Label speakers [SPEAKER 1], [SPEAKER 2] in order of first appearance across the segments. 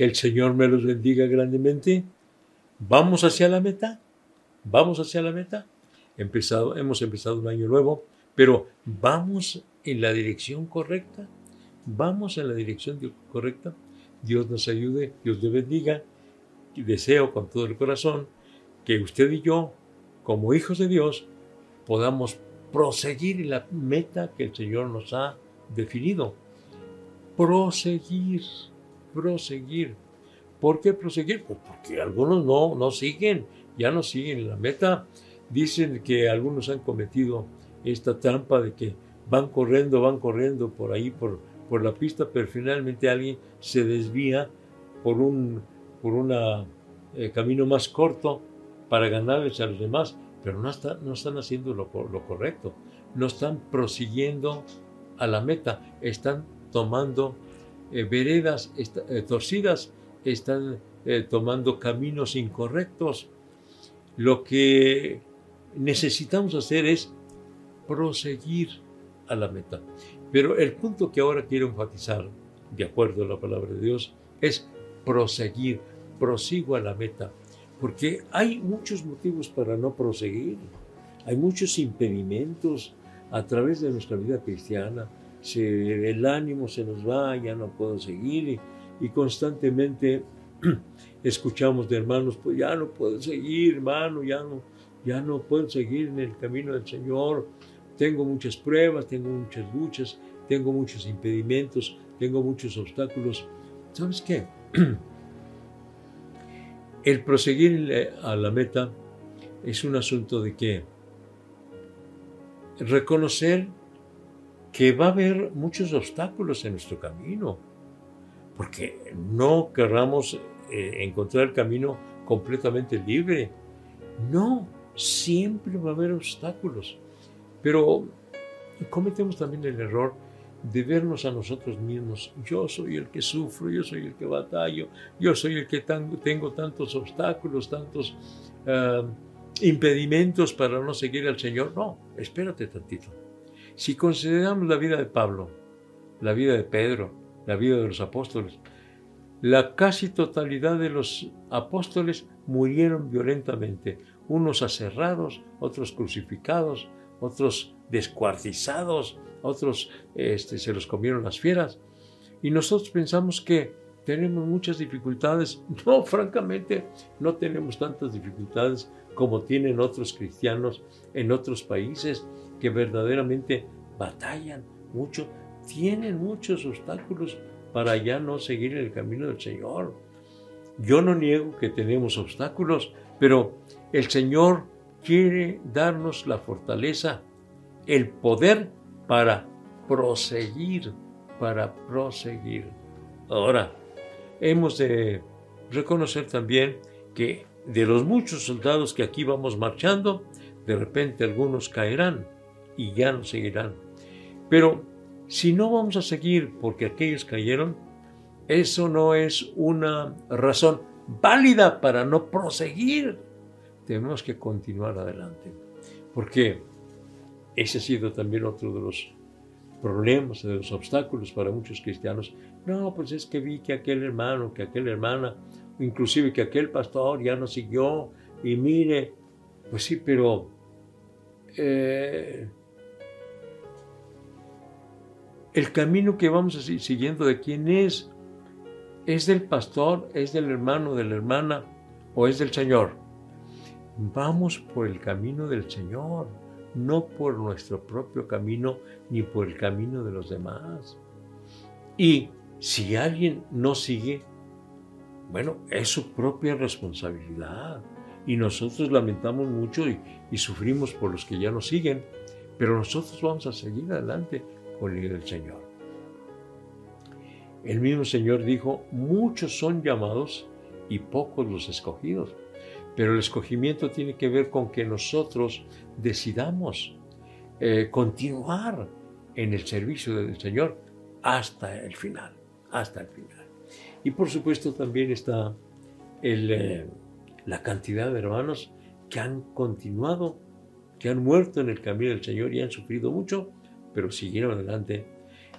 [SPEAKER 1] Que el Señor me los bendiga grandemente. Vamos hacia la meta. Vamos hacia la meta. Hemos empezado un año nuevo, pero vamos en la dirección correcta. Vamos en la dirección correcta. Dios nos ayude, Dios te bendiga. Deseo con todo el corazón que usted y yo, como hijos de Dios, podamos proseguir en la meta que el Señor nos ha definido. Proseguir, proseguir. ¿Por qué proseguir? Pues porque algunos no, no siguen, ya no siguen la meta. Dicen que algunos han cometido esta trampa de que van corriendo, van corriendo por ahí, por, por la pista, pero finalmente alguien se desvía por un por una, eh, camino más corto para ganarles a los demás, pero no, no están haciendo lo, correcto, no están prosiguiendo a la meta, están tomando eh, veredas eh, torcidas, están tomando caminos incorrectos. Lo que necesitamos hacer es proseguir a la meta. Pero el punto que ahora quiero enfatizar, de acuerdo a la palabra de Dios, es proseguir, prosigo a la meta, porque hay muchos motivos para no proseguir, hay muchos impedimentos a través de nuestra vida cristiana, el ánimo se nos va, ya no puedo seguir y, constantemente escuchamos de hermanos, pues ya no puedo seguir, hermano, ya no, ya no puedo seguir en el camino del Señor, tengo muchas pruebas, tengo muchas luchas, tengo muchos impedimentos, tengo muchos obstáculos. ¿Sabes qué? El proseguir a la meta es un asunto de que reconocer que va a haber muchos obstáculos en nuestro camino, porque no querramos eh, encontrar el camino completamente libre. No, siempre va a haber obstáculos. Pero cometemos también el error de vernos a nosotros mismos. Yo soy el que sufro, yo soy el que batallo, yo soy el que tengo tantos obstáculos, tantos ah, impedimentos para no seguir al Señor. No, espérate tantito. Si consideramos la vida de Pablo, la vida de Pedro, la vida de los apóstoles, la casi totalidad de los apóstoles murieron violentamente, unos aserrados, otros crucificados, otros descuartizados, otros este, se los comieron las fieras. Y nosotros pensamos que tenemos muchas dificultades. No, francamente, no tenemos tantas dificultades como tienen otros cristianos en otros países que verdaderamente batallan mucho, tienen muchos obstáculos para ya no seguir el camino del Señor. Yo no niego que tenemos obstáculos, pero el Señor quiere darnos la fortaleza, el poder para proseguir, para proseguir. Ahora, hemos de reconocer también que de los muchos soldados que aquí vamos marchando, de repente algunos caerán y ya no seguirán. Pero si no vamos a seguir porque aquellos cayeron, eso no es una razón válida para no proseguir. Tenemos que continuar adelante. Porque ese ha sido también otro de los problemas, de los obstáculos para muchos cristianos. No, pues es que vi que aquel hermano, que aquella hermana, inclusive que aquel pastor ya no siguió y mire, pues sí, pero eh, el camino que vamos a seguir siguiendo de quién es, es del pastor, es del hermano, de la hermana o es del Señor. Vamos por el camino del Señor no por nuestro propio camino ni por el camino de los demás. Y si alguien no sigue, bueno, es su propia responsabilidad. Y nosotros lamentamos mucho y, sufrimos por los que ya no siguen, pero nosotros vamos a seguir adelante con el Señor. El mismo Señor dijo, muchos son llamados y pocos los escogidos. Pero el escogimiento tiene que ver con que nosotros decidamos eh, continuar en el servicio del Señor hasta el final, hasta el final. Y por supuesto también está eh, la cantidad de hermanos que han continuado, que han muerto en el camino del Señor y han sufrido mucho, pero siguieron adelante.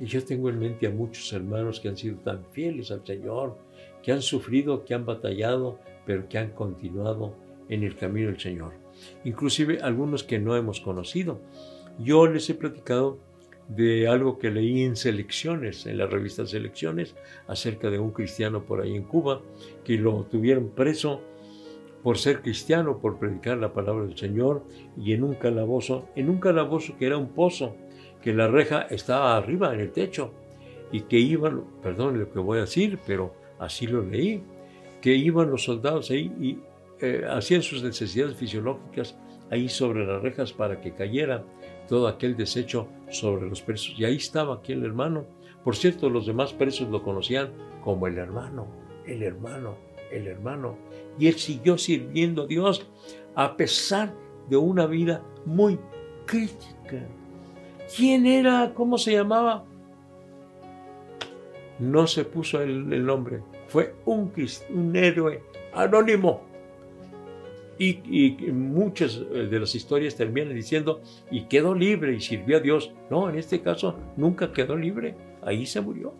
[SPEAKER 1] Y yo tengo en mente a muchos hermanos que han sido tan fieles al Señor, que han sufrido, que han batallado, pero que han continuado en el camino del Señor. Inclusive algunos que no hemos conocido. Yo les he platicado de algo que leí en Selecciones, en la revista Selecciones, acerca de un cristiano por ahí en Cuba, que lo tuvieron preso por ser cristiano, por predicar la palabra del Señor, y en un calabozo, en un calabozo que era un pozo, que la reja estaba arriba en el techo, y que iban, perdón lo que voy a decir, pero así lo leí, que iban los soldados ahí y eh, hacían sus necesidades fisiológicas ahí sobre las rejas para que cayera todo aquel desecho sobre los presos. Y ahí estaba aquel hermano. Por cierto, los demás presos lo conocían como el hermano, el hermano, el hermano. Y él siguió sirviendo a Dios a pesar de una vida muy crítica. ¿Quién era? ¿Cómo se llamaba? No se puso el, nombre. Fue un, un héroe anónimo. Y, muchas eh, de las historias terminan diciendo, y quedó libre y sirvió a Dios. No, en este caso nunca quedó libre, ahí se murió.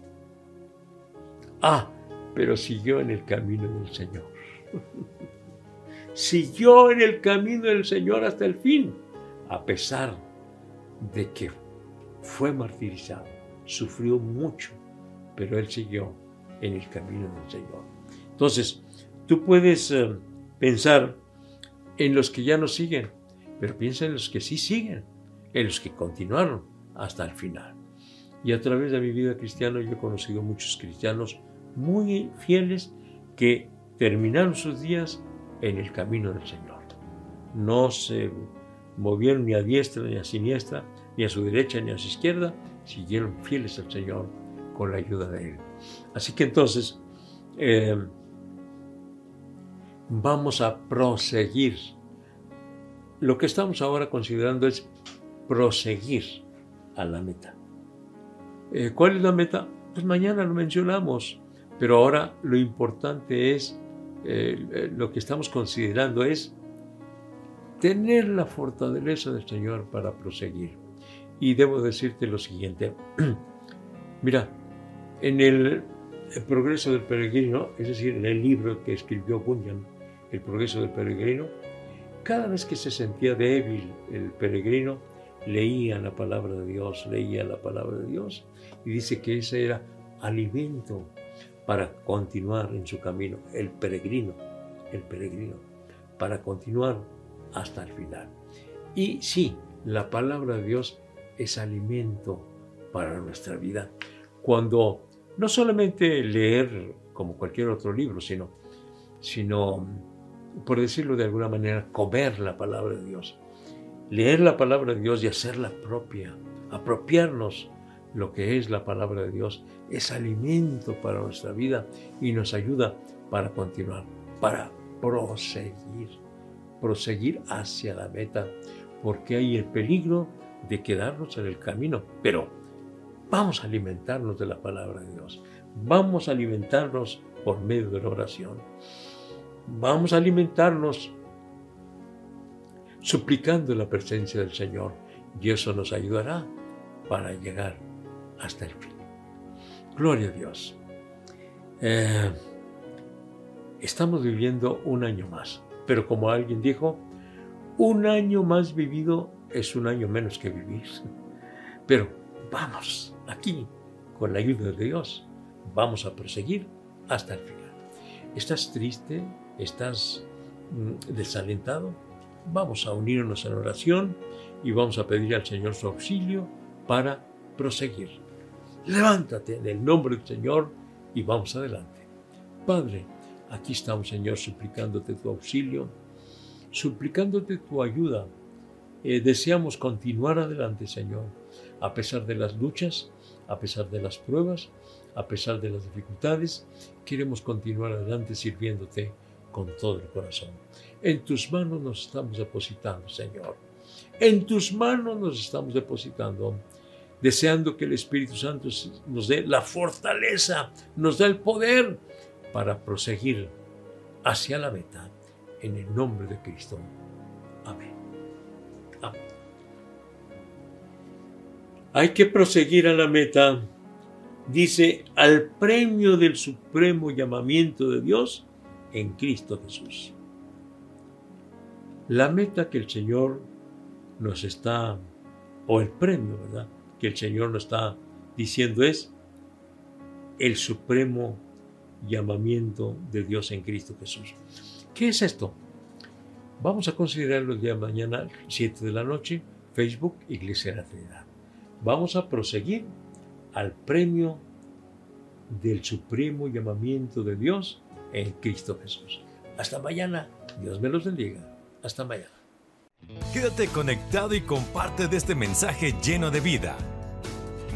[SPEAKER 1] Ah, pero siguió en el camino del Señor. siguió en el camino del Señor hasta el fin, a pesar de que fue martirizado, sufrió mucho, pero él siguió en el camino del Señor. Entonces, tú puedes eh, pensar en los que ya no siguen, pero piensa en los que sí siguen, en los que continuaron hasta el final. Y a través de mi vida cristiana yo he conocido muchos cristianos muy fieles que terminaron sus días en el camino del Señor. No se movieron ni a diestra ni a siniestra, ni a su derecha ni a su izquierda, siguieron fieles al Señor con la ayuda de Él. Así que entonces, eh, vamos a proseguir. Lo que estamos ahora considerando es proseguir a la meta. Eh, ¿Cuál es la meta? Pues mañana lo mencionamos, pero ahora lo importante es, eh, eh, lo que estamos considerando es tener la fortaleza del Señor para proseguir. Y debo decirte lo siguiente, mira, en el, progreso del peregrino, es decir, en el libro que escribió Bunyan, el progreso del peregrino, cada vez que se sentía débil el peregrino, leía la palabra de Dios, leía la palabra de Dios y dice que ese era alimento para continuar en su camino, el peregrino, el peregrino, para continuar hasta el final. Y sí, la palabra de Dios es alimento para nuestra vida. Cuando no solamente leer como cualquier otro libro, sino, sino por decirlo de alguna manera, comer la palabra de Dios. Leer la palabra de Dios y hacerla propia, apropiarnos lo que es la palabra de Dios, es alimento para nuestra vida y nos ayuda para continuar, para proseguir, proseguir hacia la meta, porque hay el peligro de quedarnos en el camino, pero vamos a alimentarnos de la palabra de Dios, vamos a alimentarnos por medio de la oración vamos a alimentarnos suplicando la presencia del Señor y eso nos ayudará para llegar hasta el fin. Gloria a Dios. Eh, estamos viviendo un año más, pero como alguien dijo, un año más vivido es un año menos que vivir. Pero vamos, aquí, con la ayuda de Dios, vamos a proseguir hasta el final. ¿Estás triste? ¿Estás mm, desalentado? Vamos a unirnos en oración y vamos a pedir al Señor su auxilio para proseguir. Levántate en el nombre del Señor y vamos adelante. Padre, aquí estamos, Señor, suplicándote tu auxilio, suplicándote tu ayuda. Eh, deseamos continuar adelante, Señor, a pesar de las luchas, a pesar de las pruebas, a pesar de las dificultades. Queremos continuar adelante sirviéndote con todo el corazón. En tus manos nos estamos depositando, Señor. En tus manos nos estamos depositando, deseando que el Espíritu Santo nos dé la fortaleza, nos dé el poder para proseguir hacia la meta. En el nombre de Cristo. Amén. Amén. Hay que proseguir a la meta dice, al premio del supremo llamamiento de Dios en Cristo Jesús. La meta que el Señor nos está, o el premio, ¿verdad? Que el Señor nos está diciendo es el supremo llamamiento de Dios en Cristo Jesús. ¿Qué es esto? Vamos a considerarlo el día de mañana, 7 de la noche, Facebook Iglesia de la Trinidad. Vamos a proseguir al premio del supremo llamamiento de Dios en Cristo Jesús. Hasta mañana. Dios me los bendiga. Hasta mañana.
[SPEAKER 2] Quédate conectado y comparte este mensaje lleno de vida.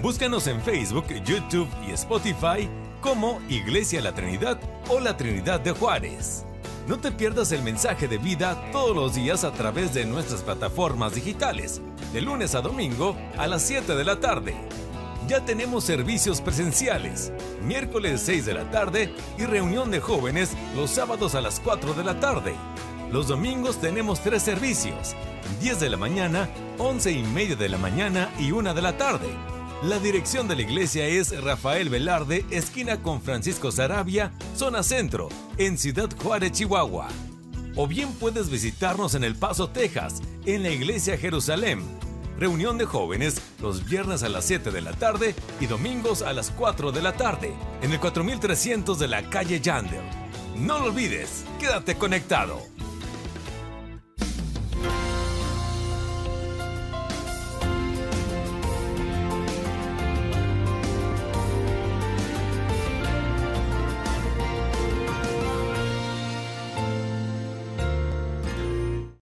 [SPEAKER 2] Búscanos en Facebook, YouTube y Spotify como Iglesia La Trinidad o La Trinidad de Juárez. No te pierdas el mensaje de vida todos los días a través de nuestras plataformas digitales, de lunes a domingo a las 7 de la tarde. Ya tenemos servicios presenciales, miércoles 6 de la tarde y reunión de jóvenes los sábados a las 4 de la tarde. Los domingos tenemos tres servicios, 10 de la mañana, 11 y media de la mañana y 1 de la tarde. La dirección de la iglesia es Rafael Velarde, esquina con Francisco Sarabia, zona centro, en Ciudad Juárez, Chihuahua. O bien puedes visitarnos en El Paso, Texas, en la iglesia Jerusalén. Reunión de jóvenes los viernes a las 7 de la tarde y domingos a las 4 de la tarde, en el 4300 de la calle Yandel. No lo olvides, quédate conectado.